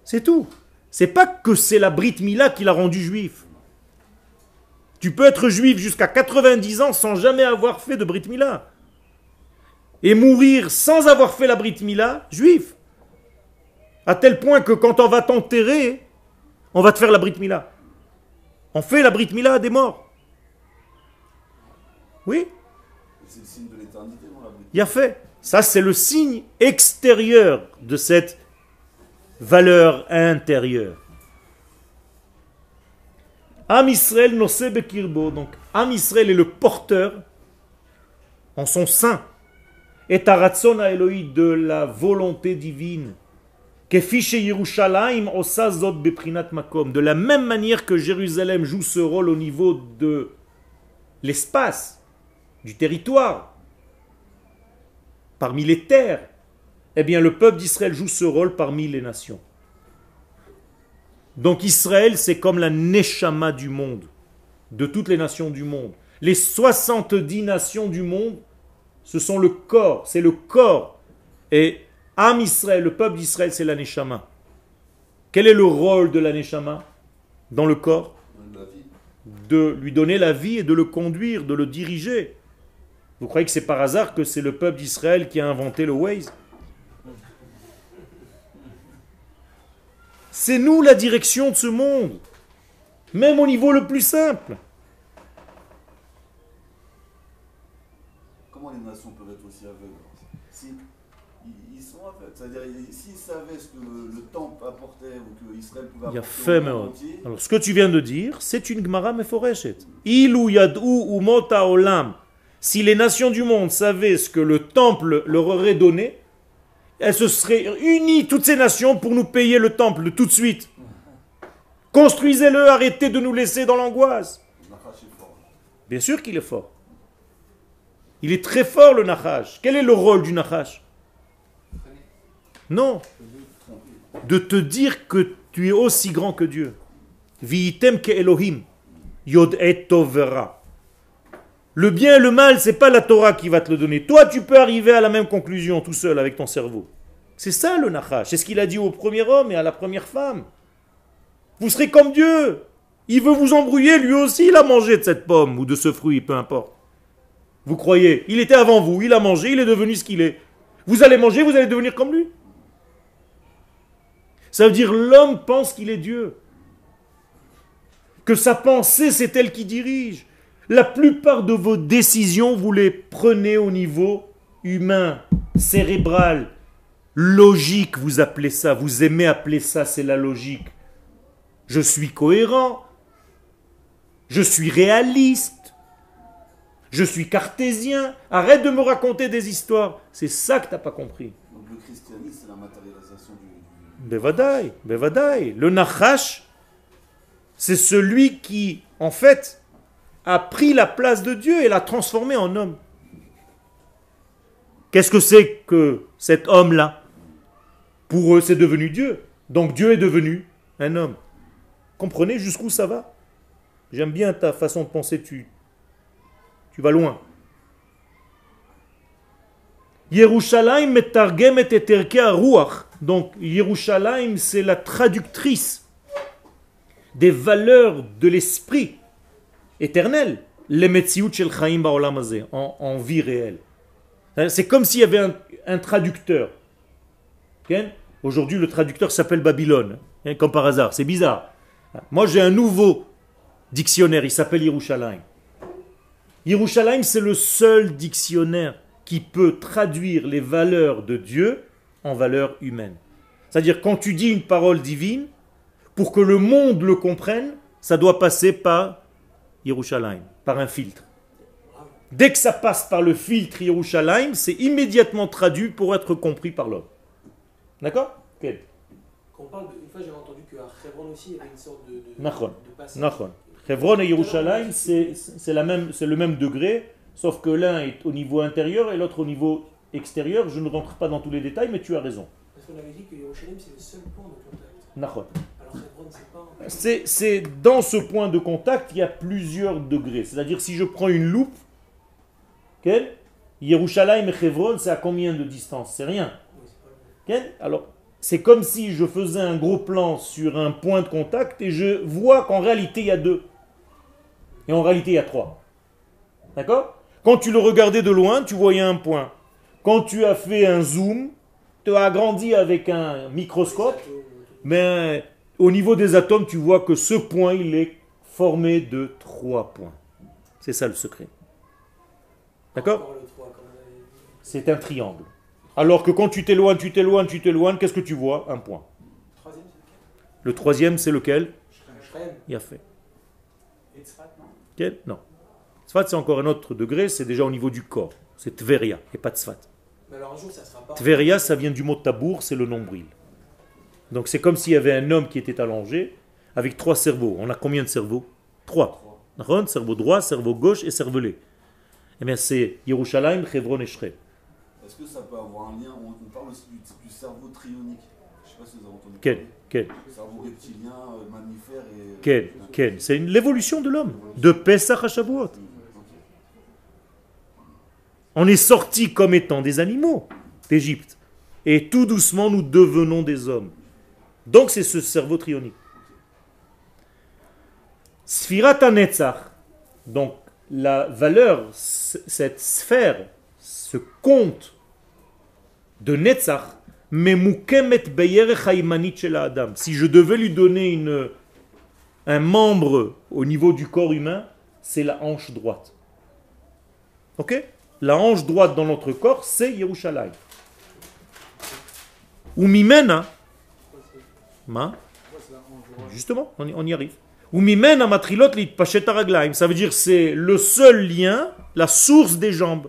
C'est tout. C'est pas que c'est la Brit Mila qui l'a rendu juif. Tu peux être juif jusqu'à 90 ans sans jamais avoir fait de Brit Mila. Et mourir sans avoir fait la Brit Mila, juif. À tel point que quand on va t'enterrer, on va te faire la Brit Mila. On fait la Brit Mila à des morts. Oui, C'est le signe de l'éternité, il y a fait. Ça, c'est le signe extérieur de cette valeur intérieure. Am Israël bekirbo. Donc, Am Israël est le porteur en son sein. Et Taratzon Elohim de la volonté divine. De la même manière que Jérusalem joue ce rôle au niveau de l'espace, du territoire, parmi les terres, eh bien le peuple d'Israël joue ce rôle parmi les nations. Donc Israël, c'est comme la neshama du monde, de toutes les nations du monde. Les 70 nations du monde, ce sont le corps, c'est le corps. Et Am Israël, le peuple d'Israël, c'est la neshama. Quel est le rôle de la neshama dans le corps? De lui donner la vie et de le conduire, de le diriger. Vous croyez que c'est par hasard que c'est le peuple d'Israël qui a inventé le Waze? C'est nous la direction de ce monde, même au niveau le plus simple. Comment les nations peuvent être aussi aveugles? Si, ils sont aveugles, c'est-à-dire s'ils savaient ce que le, temple apportait ou que Israël pouvait apporter. Il a Alors ce que tu viens de dire, c'est une Gemara meforeshet. Ilu yadou umota olam. Si les nations du monde savaient ce que le temple leur aurait donné, elles se seraient unies, toutes ces nations, pour nous payer le temple tout de suite. Construisez-le, arrêtez de nous laisser dans l'angoisse. Bien sûr qu'il est fort. Il est très fort le Nachash. Quel est le rôle du Nachash? Non. De te dire que tu es aussi grand que Dieu. Viitem ke Elohim. Yod et. Le bien et le mal, c'est pas la Torah qui va te le donner. Toi, tu peux arriver à la même conclusion tout seul avec ton cerveau. C'est ça le Nachash. C'est ce qu'il a dit au premier homme et à la première femme. Vous serez comme Dieu. Il veut vous embrouiller, lui aussi, il a mangé de cette pomme ou de ce fruit, peu importe. Vous croyez Il était avant vous, il a mangé, il est devenu ce qu'il est. Vous allez manger, vous allez devenir comme lui. Ça veut dire l'homme pense qu'il est Dieu. Que sa pensée, c'est elle qui dirige. La plupart de vos décisions, vous les prenez au niveau humain, cérébral, logique, vous appelez ça. Vous aimez appeler ça, c'est la logique. Je suis cohérent. Je suis réaliste. Je suis cartésien. Arrête de me raconter des histoires. C'est ça que tu n'as pas compris. Donc le christianisme, c'est la matérialisation du. du- Bevadaï, Bevadaï. Le Nachash, c'est celui qui, en fait, a pris la place de Dieu et l'a transformé en homme. Qu'est-ce que c'est que cet homme-là? Pour eux, c'est devenu Dieu. Donc Dieu est devenu un homme. Comprenez jusqu'où ça va? J'aime bien ta façon de penser, tu, vas loin. Yerushalayim metargem et eterke ruach. Donc Yerushalayim, c'est la traductrice des valeurs de l'esprit éternel. Les shel chaim ba'olam en, vie réelle. C'est comme s'il y avait un, traducteur. Aujourd'hui, le traducteur s'appelle Babylone, hein, comme par hasard. C'est bizarre. Moi, j'ai un nouveau dictionnaire, il s'appelle Yerushalayim. Yerushalayim, c'est le seul dictionnaire qui peut traduire les valeurs de Dieu en valeurs humaines. C'est-à-dire, quand tu dis une parole divine, pour que le monde le comprenne, ça doit passer par Yerushalayim, par un filtre. Dès que ça passe par le filtre Yerushalayim, c'est immédiatement traduit pour être compris par l'homme. D'accord? Ok. Quand on parle de, une fois j'ai entendu qu'à Hebron aussi il y avait une sorte de, de, Nachon. de passage. Nachon. Hebron et Yerushalayim, c'est le même degré, sauf que l'un est au niveau intérieur et l'autre au niveau extérieur. Je ne rentre pas dans tous les détails, mais tu as raison. Parce qu'on avait dit que Yerushalayim c'est le seul point de contact. Nachon. C'est dans ce point de contact, il y a plusieurs degrés. C'est-à-dire, si je prends une loupe, ok, Yerushalayim et Hebron, c'est à combien de distance? C'est rien. Alors, c'est comme si je faisais un gros plan sur un point de contact et je vois qu'en réalité, il y a deux. Et en réalité, il y a trois. D'accord? Quand tu le regardais de loin, tu voyais un point. Quand tu as fait un zoom, tu as agrandi avec un microscope, mais au niveau des atomes, tu vois que ce point, il est formé de trois points. C'est ça le secret. D'accord Encore le 3, comme on avait dit. C'est un triangle. Alors que quand tu t'éloignes, tu t'éloignes, tu t'éloignes, qu'est-ce que tu vois? Un point. Troisième c'est Le troisième, c'est lequel? Il a fait. Et Tzfat, non? Quel? Non. Tzfat, c'est encore un autre degré, c'est déjà au niveau du corps. C'est Tveria, et pas Tzfat. Tveria, ça vient du mot tabour, c'est le nombril. Donc c'est comme s'il y avait un homme qui était allongé avec trois cerveaux. On a combien de cerveaux? Trois. D'accord Cerveau droit, cerveau gauche et cervelet. Eh bien c'est Yerushalayim, Hebron et Shrem. Est-ce que ça peut avoir un lien? On, parle aussi du, du cerveau trionique. Je sais pas si vous avez entendu Quel? parler. Quel? Cerveau reptilien, euh, mammifère et. Quel? Quel? C'est l'évolution de l'homme. De Pesach à Shavuot. On est sorti comme étant des animaux d'Égypte. Et tout doucement, nous devenons des hommes. Donc c'est ce cerveau trionique. Sfirat Netzach. Donc la valeur, cette sphère, ce compte de Netzach. Si je devais lui donner un membre au niveau du corps humain, c'est la hanche droite. Ok? La hanche droite dans notre corps, c'est Yerushalayim. Ou Mimena. Justement, on y, on y arrive. Ça veut dire c'est le seul lien, la source des jambes.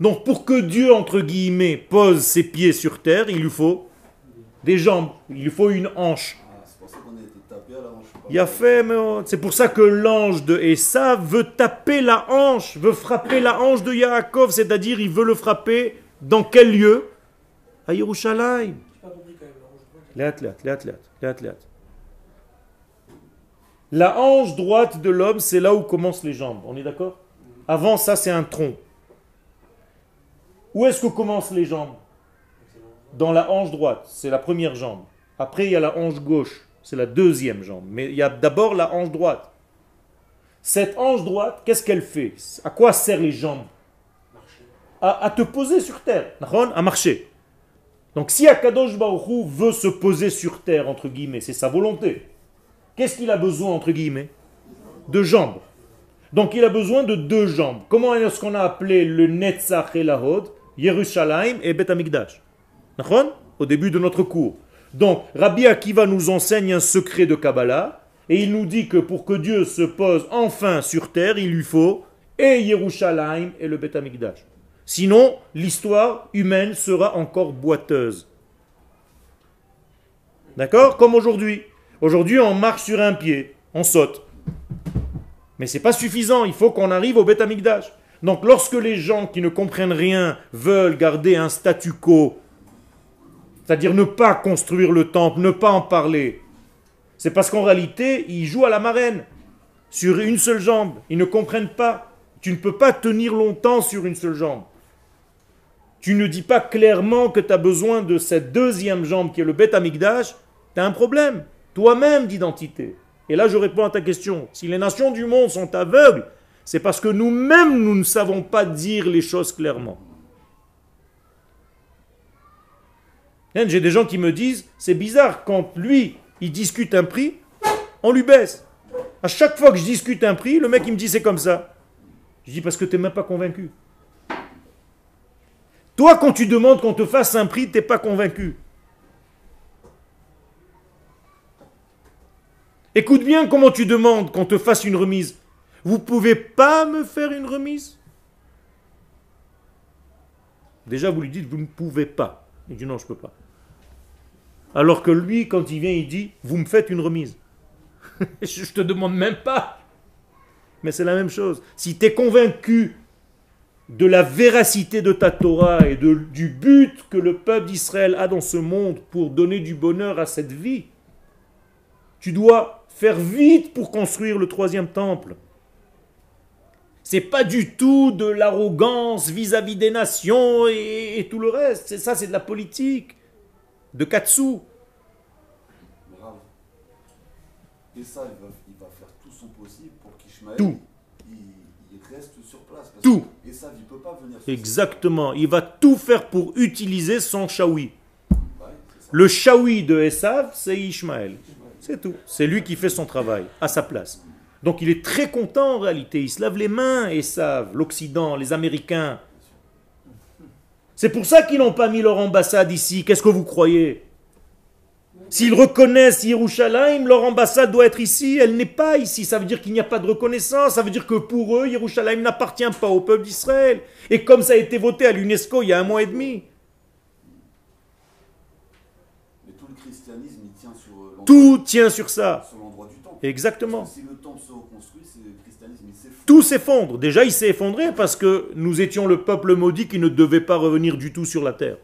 Donc pour que Dieu, entre guillemets, pose ses pieds sur terre, il lui faut des jambes, il lui faut une hanche. Ah, c'est pour ça qu'on a. Il fait, c'est pour ça que l'ange de Essa veut taper la hanche, veut frapper la hanche de Yaakov, c'est-à-dire il veut le frapper dans quel lieu? À Yerushalayim. J'ai pas compris quand même. La hanche droite de l'homme, c'est là où commencent les jambes. On est d'accord? Avant ça, c'est un tronc. Où est-ce que commencent les jambes? Dans la hanche droite, c'est la première jambe. Après, il y a la hanche gauche, c'est la deuxième jambe. Mais il y a d'abord la hanche droite. Cette hanche droite, qu'est-ce qu'elle fait? À quoi servent les jambes? À, à te poser sur terre, à marcher. Donc si Akadosh Baruch Hu veut se poser sur terre, entre guillemets, c'est sa volonté. Qu'est-ce qu'il a besoin, entre guillemets? De jambes. Donc il a besoin de deux jambes. Comment est-ce qu'on a appelé le Netzach et la Hod? Yerushalayim et Bet Amikdash. Au début de notre cours. Donc Rabbi Akiva nous enseigne un secret de Kabbalah Et il nous dit que pour que Dieu se pose enfin sur terre, il lui faut et Yerushalayim et le Amikdash. Sinon, l'histoire humaine sera encore boiteuse. D'accord? Comme aujourd'hui. Aujourd'hui, on marche sur un pied, on saute. Mais ce n'est pas suffisant, il faut qu'on arrive au Beth Amikdash. Donc lorsque les gens qui ne comprennent rien veulent garder un statu quo, c'est-à-dire ne pas construire le temple, ne pas en parler, c'est parce qu'en réalité, ils jouent à la marraine, sur une seule jambe. Ils ne comprennent pas. Tu ne peux pas tenir longtemps sur une seule jambe. Tu ne dis pas clairement que tu as besoin de cette deuxième jambe qui est le Beth Amikdash, tu as un problème, toi-même d'identité. Et là, je réponds à ta question. Si les nations du monde sont aveugles, c'est parce que nous-mêmes, nous ne savons pas dire les choses clairement. Hein, j'ai des gens qui me disent, c'est bizarre, quand lui, il discute un prix, on lui baisse. À chaque fois que je discute un prix, le mec, il me dit, c'est comme ça. Je dis, parce que tu n'es même pas convaincu. Toi, quand tu demandes qu'on te fasse un prix, tu n'es pas convaincu. Écoute bien comment tu demandes qu'on te fasse une remise. Vous pouvez pas me faire une remise? Déjà, vous lui dites, vous ne pouvez pas. Il dit, non, je ne peux pas. Alors que lui, quand il vient, il dit, vous me faites une remise. je te demande même pas. Mais c'est la même chose. Si tu es convaincu de la véracité de ta Torah et de, du but que le peuple d'Israël a dans ce monde pour donner du bonheur à cette vie, tu dois faire vite pour construire le troisième temple. C'est pas du tout de l'arrogance vis-à-vis des nations et, tout le reste. C'est ça, c'est de la politique, de Katsu. Bravo. Et ça, il va, faire tout son possible pour qu'Ishmaël tout. Il, reste sur place. tout. Ça, il peut pas venir. Exactement. Il va tout faire pour utiliser son shawi. le shawi de Esav, c'est Ishmaël. C'est tout. C'est lui qui fait son travail à sa place. Donc il est très content en réalité. Il se lave les mains et savent, l'Occident, les Américains. C'est pour ça qu'ils n'ont pas mis leur ambassade ici. Qu'est-ce que vous croyez? S'ils reconnaissent Yerushalayim, leur ambassade doit être ici. Elle n'est pas ici. Ça veut dire qu'il n'y a pas de reconnaissance. Ça veut dire que pour eux, Yerushalayim n'appartient pas au peuple d'Israël. Et comme ça a été voté à l'UNESCO il y a un mois et demi. Mais tout le christianisme, il tient sur euh, Tout tient sur ça. Exactement. Tout s'effondre. Déjà, il s'est effondré parce que nous étions le peuple maudit qui ne devait pas revenir du tout sur la terre.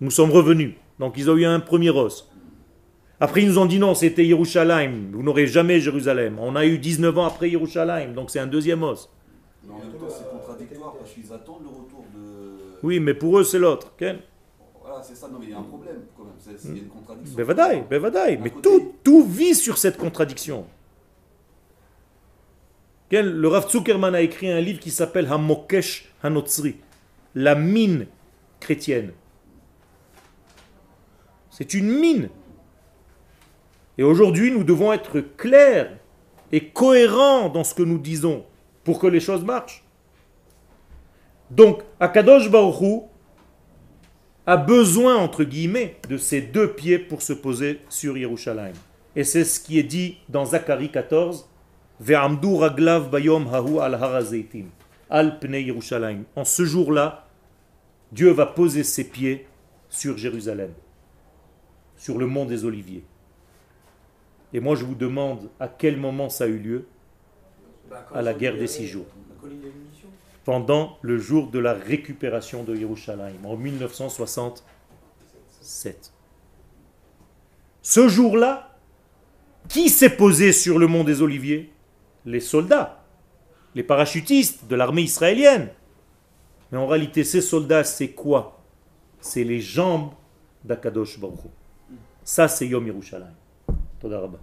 Nous sommes revenus. Donc, ils ont eu un premier os. Après, ils nous ont dit non, c'était Yerushalayim. Vous n'aurez jamais Jérusalem. On a eu 19 ans après Yerushalayim. Donc, c'est un deuxième os. Mais en même temps, c'est contradictoire parce qu'ils attendent le retour de. Oui, mais pour eux, c'est l'autre. Voilà, c'est ça. Non, mais il y a un problème quand même. Il y a une contradiction. Mais tout, tout vit sur cette contradiction. Le Rav Zuckerman a écrit un livre qui s'appelle Hamokesh Hanotzri, la mine chrétienne. C'est une mine. Et aujourd'hui, nous devons être clairs et cohérents dans ce que nous disons pour que les choses marchent. Donc, Akadosh Baruch a besoin, entre guillemets, de ces deux pieds pour se poser sur Yerushalayim. Et c'est ce qui est dit dans Zacharie 14, Ve'amdu raglav bayom hahu al al Yerushalayim. En ce jour-là, Dieu va poser ses pieds sur Jérusalem, sur le mont des Oliviers. Et moi, je vous demande à quel moment ça a eu lieu. Bah, À la guerre des six jours. pendant le jour de la récupération de Yerushalayim, en 1967. Ce jour-là, qui s'est posé sur le mont des Oliviers? Les soldats, les parachutistes de l'armée israélienne. Mais en réalité, ces soldats, c'est quoi? C'est les jambes d'Akadosh Baruch Ça, c'est Yom Yerushalayim. תודה רבה.